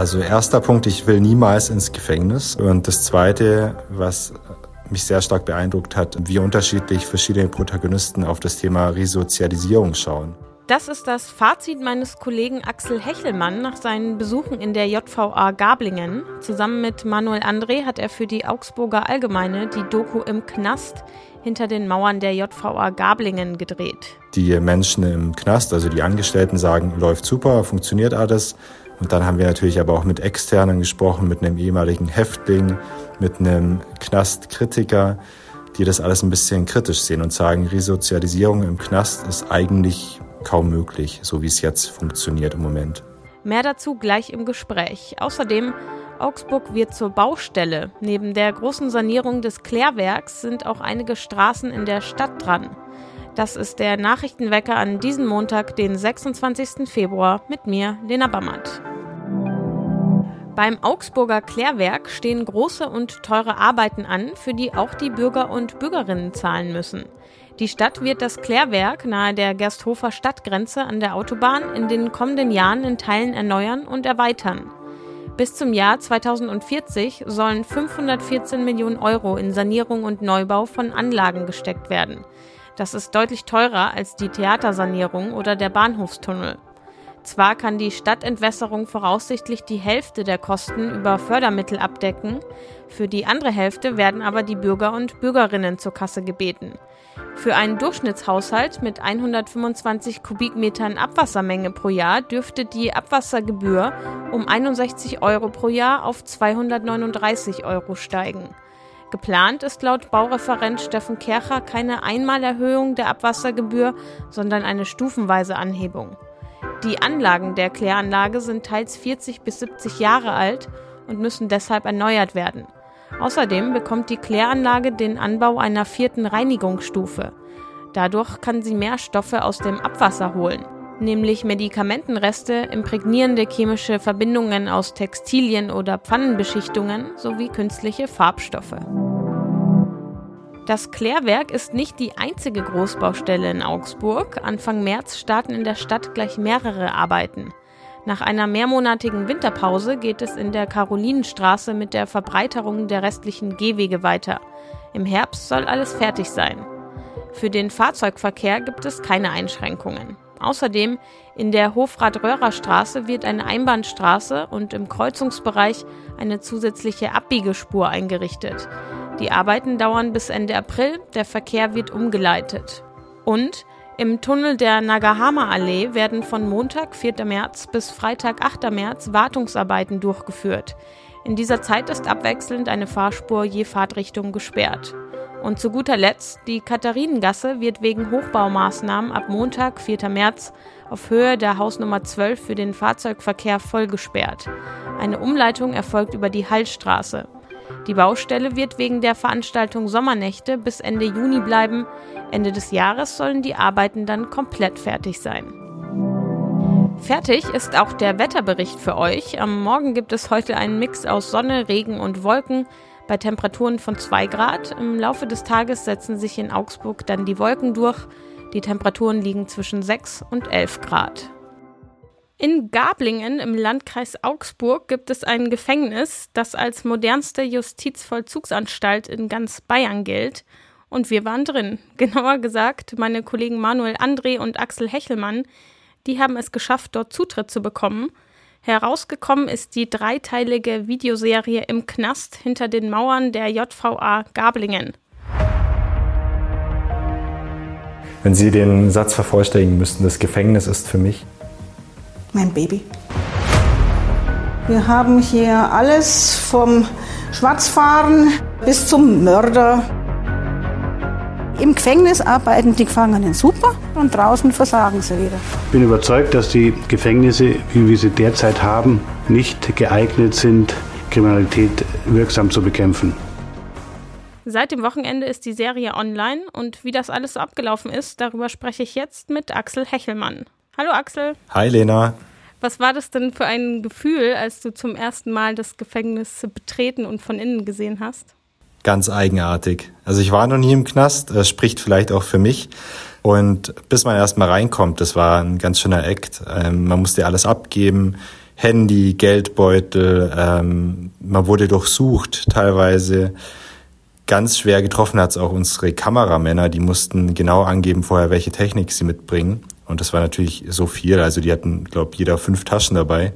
Also erster Punkt, ich will niemals ins Gefängnis. Und das Zweite, was mich sehr stark beeindruckt hat, wie unterschiedlich verschiedene Protagonisten auf das Thema Resozialisierung schauen. Das ist das Fazit meines Kollegen Axel Hechelmann nach seinen Besuchen in der JVA Gablingen. Zusammen mit Manuel André hat er für die Augsburger Allgemeine die Doku im Knast hinter den Mauern der JVA Gablingen gedreht. Die Menschen im Knast, also die Angestellten, sagen, läuft super, funktioniert alles. Und dann haben wir natürlich aber auch mit Externen gesprochen, mit einem ehemaligen Häftling, mit einem Knastkritiker, die das alles ein bisschen kritisch sehen und sagen, Resozialisierung im Knast ist eigentlich kaum möglich, so wie es jetzt funktioniert im Moment. Mehr dazu gleich im Gespräch. Außerdem, Augsburg wird zur Baustelle. Neben der großen Sanierung des Klärwerks sind auch einige Straßen in der Stadt dran. Das ist der Nachrichtenwecker an diesem Montag, den 26. Februar, mit mir, Lena Bammert. Beim Augsburger Klärwerk stehen große und teure Arbeiten an, für die auch die Bürger und Bürgerinnen zahlen müssen. Die Stadt wird das Klärwerk nahe der Gersthofer Stadtgrenze an der Autobahn in den kommenden Jahren in Teilen erneuern und erweitern. Bis zum Jahr 2040 sollen 514 Millionen Euro in Sanierung und Neubau von Anlagen gesteckt werden. Das ist deutlich teurer als die Theatersanierung oder der Bahnhofstunnel. Zwar kann die Stadtentwässerung voraussichtlich die Hälfte der Kosten über Fördermittel abdecken, für die andere Hälfte werden aber die Bürger und Bürgerinnen zur Kasse gebeten. Für einen Durchschnittshaushalt mit 125 Kubikmetern Abwassermenge pro Jahr dürfte die Abwassergebühr um 61 Euro pro Jahr auf 239 Euro steigen. Geplant ist laut Baureferent Steffen Kercher keine Einmalerhöhung der Abwassergebühr, sondern eine stufenweise Anhebung. Die Anlagen der Kläranlage sind teils 40 bis 70 Jahre alt und müssen deshalb erneuert werden. Außerdem bekommt die Kläranlage den Anbau einer vierten Reinigungsstufe. Dadurch kann sie mehr Stoffe aus dem Abwasser holen, nämlich Medikamentenreste, imprägnierende chemische Verbindungen aus Textilien oder Pfannenbeschichtungen sowie künstliche Farbstoffe. Das Klärwerk ist nicht die einzige Großbaustelle in Augsburg. Anfang März starten in der Stadt gleich mehrere Arbeiten. Nach einer mehrmonatigen Winterpause geht es in der Karolinenstraße mit der Verbreiterung der restlichen Gehwege weiter. Im Herbst soll alles fertig sein. Für den Fahrzeugverkehr gibt es keine Einschränkungen. Außerdem in der Hofrat-Röhrer-Straße wird eine Einbahnstraße und im Kreuzungsbereich eine zusätzliche Abbiegespur eingerichtet. Die Arbeiten dauern bis Ende April, der Verkehr wird umgeleitet. Und im Tunnel der Nagahama-Allee werden von Montag, 4. März bis Freitag, 8. März Wartungsarbeiten durchgeführt. In dieser Zeit ist abwechselnd eine Fahrspur je Fahrtrichtung gesperrt. Und zu guter Letzt, die Katharinengasse wird wegen Hochbaumaßnahmen ab Montag, 4. März, auf Höhe der Hausnummer 12 für den Fahrzeugverkehr voll gesperrt. Eine Umleitung erfolgt über die Hallstraße. Die Baustelle wird wegen der Veranstaltung Sommernächte bis Ende Juni bleiben. Ende des Jahres sollen die Arbeiten dann komplett fertig sein. Fertig ist auch der Wetterbericht für euch. Am Morgen gibt es heute einen Mix aus Sonne, Regen und Wolken bei Temperaturen von 2 Grad. Im Laufe des Tages setzen sich in Augsburg dann die Wolken durch. Die Temperaturen liegen zwischen 6 und 11 Grad. In Gablingen im Landkreis Augsburg gibt es ein Gefängnis, das als modernste Justizvollzugsanstalt in ganz Bayern gilt. Und wir waren drin. Genauer gesagt, meine Kollegen Manuel André und Axel Hechelmann, die haben es geschafft, dort Zutritt zu bekommen. Herausgekommen ist die dreiteilige Videoserie Im Knast hinter den Mauern der JVA Gablingen. Wenn Sie den Satz vervollständigen müssten, das Gefängnis ist für mich mein Baby. Wir haben hier alles vom Schwarzfahren bis zum Mörder. Im Gefängnis arbeiten die Gefangenen super und draußen versagen sie wieder. Ich bin überzeugt, dass die Gefängnisse, wie wir sie derzeit haben, nicht geeignet sind, Kriminalität wirksam zu bekämpfen. Seit dem Wochenende ist die Serie online und wie das alles so abgelaufen ist, darüber spreche ich jetzt mit Axel Hechelmann. Hallo Axel. Hi Lena. Was war das denn für ein Gefühl, als du zum ersten Mal das Gefängnis betreten und von innen gesehen hast? Ganz eigenartig. Also ich war noch nie im Knast, das spricht vielleicht auch für mich. Und bis man erst mal reinkommt, das war ein ganz schöner Act. Ähm, man musste alles abgeben, Handy, Geldbeutel, ähm, man wurde durchsucht teilweise. Ganz schwer getroffen hat es auch unsere Kameramänner, die mussten genau angeben vorher, welche Technik sie mitbringen. Und das war natürlich so viel. Also die hatten, glaube jeder fünf Taschen dabei.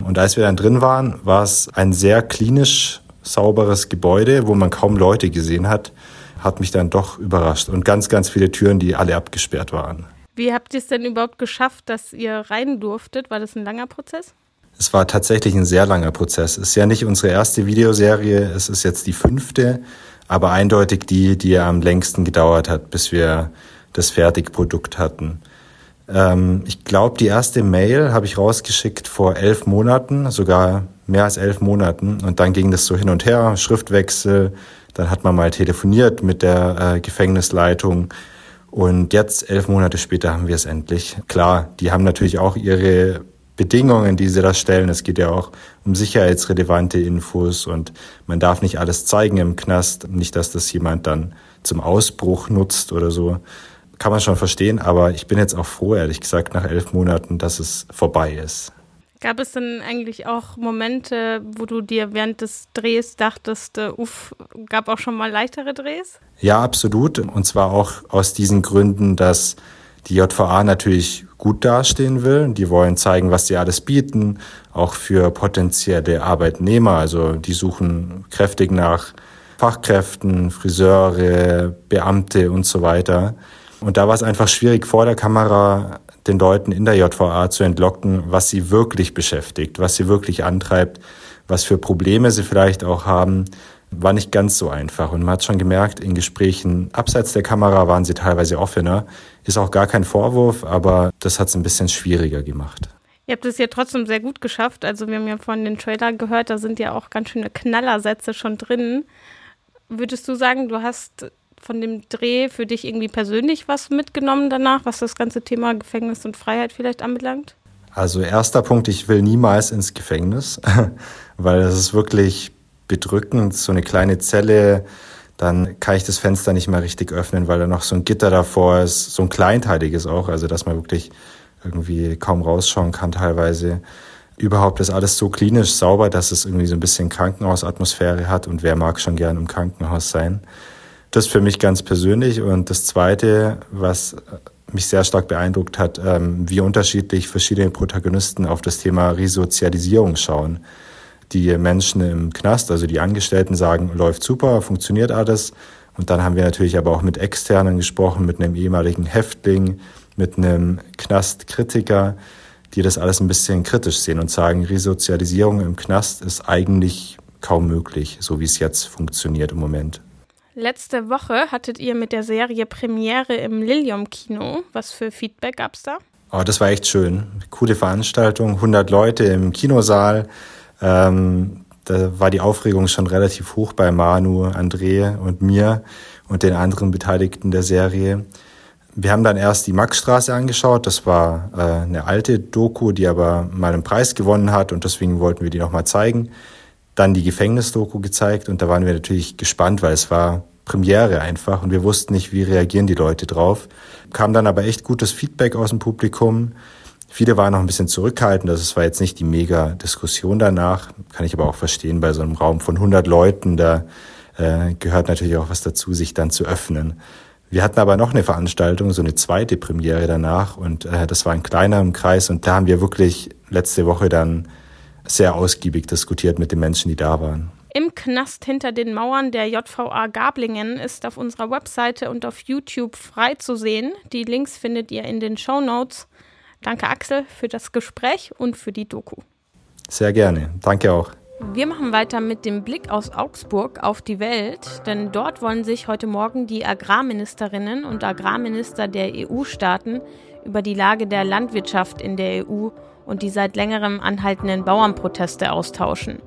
Und als wir dann drin waren, war es ein sehr klinisch sauberes Gebäude, wo man kaum Leute gesehen hat. Hat mich dann doch überrascht. Und ganz, ganz viele Türen, die alle abgesperrt waren. Wie habt ihr es denn überhaupt geschafft, dass ihr rein durftet? War das ein langer Prozess? Es war tatsächlich ein sehr langer Prozess. Es ist ja nicht unsere erste Videoserie, es ist jetzt die fünfte aber eindeutig die, die am längsten gedauert hat, bis wir das Fertigprodukt hatten. Ähm, ich glaube, die erste Mail habe ich rausgeschickt vor elf Monaten, sogar mehr als elf Monaten. Und dann ging das so hin und her, Schriftwechsel. Dann hat man mal telefoniert mit der äh, Gefängnisleitung. Und jetzt, elf Monate später, haben wir es endlich. Klar, die haben natürlich auch ihre Bedingungen, die sie da stellen. Es geht ja auch um sicherheitsrelevante Infos und man darf nicht alles zeigen im Knast. Nicht, dass das jemand dann zum Ausbruch nutzt oder so. Kann man schon verstehen, aber ich bin jetzt auch froh, ehrlich gesagt, nach elf Monaten, dass es vorbei ist. Gab es denn eigentlich auch Momente, wo du dir während des Drehs dachtest, äh, uff, gab auch schon mal leichtere Drehs? Ja, absolut. Und zwar auch aus diesen Gründen, dass die JVA natürlich gut dastehen will. Die wollen zeigen, was sie alles bieten, auch für potenzielle Arbeitnehmer. Also die suchen kräftig nach Fachkräften, Friseure, Beamte und so weiter. Und da war es einfach schwierig, vor der Kamera den Leuten in der JVA zu entlocken, was sie wirklich beschäftigt, was sie wirklich antreibt, was für Probleme sie vielleicht auch haben war nicht ganz so einfach. Und man hat schon gemerkt, in Gesprächen abseits der Kamera waren sie teilweise offener. Ist auch gar kein Vorwurf, aber das hat es ein bisschen schwieriger gemacht. Ihr habt es ja trotzdem sehr gut geschafft. Also wir haben ja vorhin den Trailer gehört, da sind ja auch ganz schöne Knallersätze schon drin. Würdest du sagen, du hast von dem Dreh für dich irgendwie persönlich was mitgenommen danach, was das ganze Thema Gefängnis und Freiheit vielleicht anbelangt? Also erster Punkt, ich will niemals ins Gefängnis, weil es ist wirklich bedrückend, so eine kleine Zelle, dann kann ich das Fenster nicht mehr richtig öffnen, weil da noch so ein Gitter davor ist, so ein kleinteiliges auch, also dass man wirklich irgendwie kaum rausschauen kann teilweise. Überhaupt ist alles so klinisch sauber, dass es irgendwie so ein bisschen Krankenhausatmosphäre hat und wer mag schon gern im Krankenhaus sein. Das für mich ganz persönlich und das Zweite, was mich sehr stark beeindruckt hat, ähm, wie unterschiedlich verschiedene Protagonisten auf das Thema Resozialisierung schauen die Menschen im Knast, also die Angestellten sagen, läuft super, funktioniert alles. Und dann haben wir natürlich aber auch mit Externen gesprochen, mit einem ehemaligen Häftling, mit einem Knastkritiker, die das alles ein bisschen kritisch sehen und sagen, Resozialisierung im Knast ist eigentlich kaum möglich, so wie es jetzt funktioniert im Moment. Letzte Woche hattet ihr mit der Serie Premiere im Lilium Kino. Was für Feedback gab es da? Oh, das war echt schön. Coole Veranstaltung, 100 Leute im Kinosaal. Ähm, da war die Aufregung schon relativ hoch bei Manu, André und mir und den anderen Beteiligten der Serie. Wir haben dann erst die Maxstraße angeschaut. Das war äh, eine alte Doku, die aber mal einen Preis gewonnen hat und deswegen wollten wir die nochmal zeigen. Dann die Gefängnisdoku gezeigt und da waren wir natürlich gespannt, weil es war Premiere einfach und wir wussten nicht, wie reagieren die Leute drauf. Kam dann aber echt gutes Feedback aus dem Publikum. Viele waren noch ein bisschen zurückhaltend, also es war jetzt nicht die mega Diskussion danach, kann ich aber auch verstehen, bei so einem Raum von 100 Leuten, da äh, gehört natürlich auch was dazu, sich dann zu öffnen. Wir hatten aber noch eine Veranstaltung, so eine zweite Premiere danach und äh, das war ein kleiner im Kreis und da haben wir wirklich letzte Woche dann sehr ausgiebig diskutiert mit den Menschen, die da waren. Im Knast hinter den Mauern der JVA Gablingen ist auf unserer Webseite und auf YouTube frei zu sehen. Die Links findet ihr in den Show Notes. Danke Axel für das Gespräch und für die Doku. Sehr gerne. Danke auch. Wir machen weiter mit dem Blick aus Augsburg auf die Welt, denn dort wollen sich heute Morgen die Agrarministerinnen und Agrarminister der EU-Staaten über die Lage der Landwirtschaft in der EU und die seit längerem anhaltenden Bauernproteste austauschen.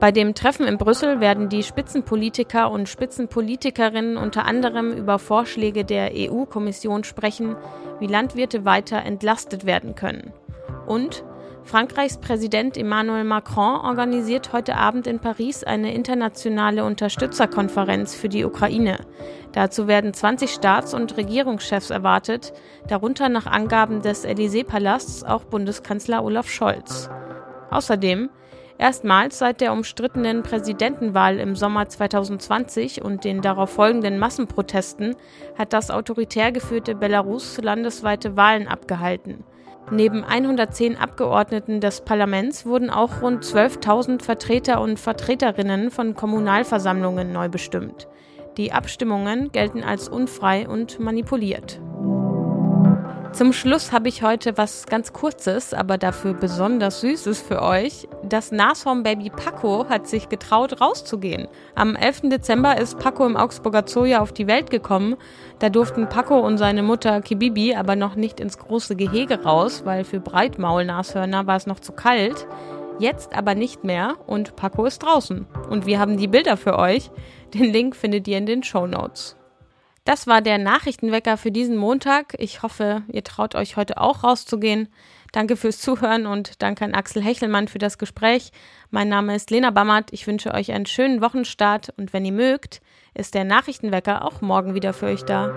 Bei dem Treffen in Brüssel werden die Spitzenpolitiker und Spitzenpolitikerinnen unter anderem über Vorschläge der EU-Kommission sprechen, wie Landwirte weiter entlastet werden können. Und Frankreichs Präsident Emmanuel Macron organisiert heute Abend in Paris eine internationale Unterstützerkonferenz für die Ukraine. Dazu werden 20 Staats- und Regierungschefs erwartet, darunter nach Angaben des Élysée-Palasts auch Bundeskanzler Olaf Scholz. Außerdem Erstmals seit der umstrittenen Präsidentenwahl im Sommer 2020 und den darauf folgenden Massenprotesten hat das autoritär geführte Belarus landesweite Wahlen abgehalten. Neben 110 Abgeordneten des Parlaments wurden auch rund 12.000 Vertreter und Vertreterinnen von Kommunalversammlungen neu bestimmt. Die Abstimmungen gelten als unfrei und manipuliert. Zum Schluss habe ich heute was ganz Kurzes, aber dafür besonders Süßes für euch. Das Nashorn-Baby Paco hat sich getraut, rauszugehen. Am 11. Dezember ist Paco im Augsburger Zoo ja auf die Welt gekommen. Da durften Paco und seine Mutter Kibibi aber noch nicht ins große Gehege raus, weil für Breitmaulnashörner war es noch zu kalt. Jetzt aber nicht mehr und Paco ist draußen. Und wir haben die Bilder für euch. Den Link findet ihr in den Show Notes. Das war der Nachrichtenwecker für diesen Montag. Ich hoffe, ihr traut euch heute auch rauszugehen. Danke fürs Zuhören und danke an Axel Hechelmann für das Gespräch. Mein Name ist Lena Bammert. Ich wünsche euch einen schönen Wochenstart und wenn ihr mögt, ist der Nachrichtenwecker auch morgen wieder für euch da.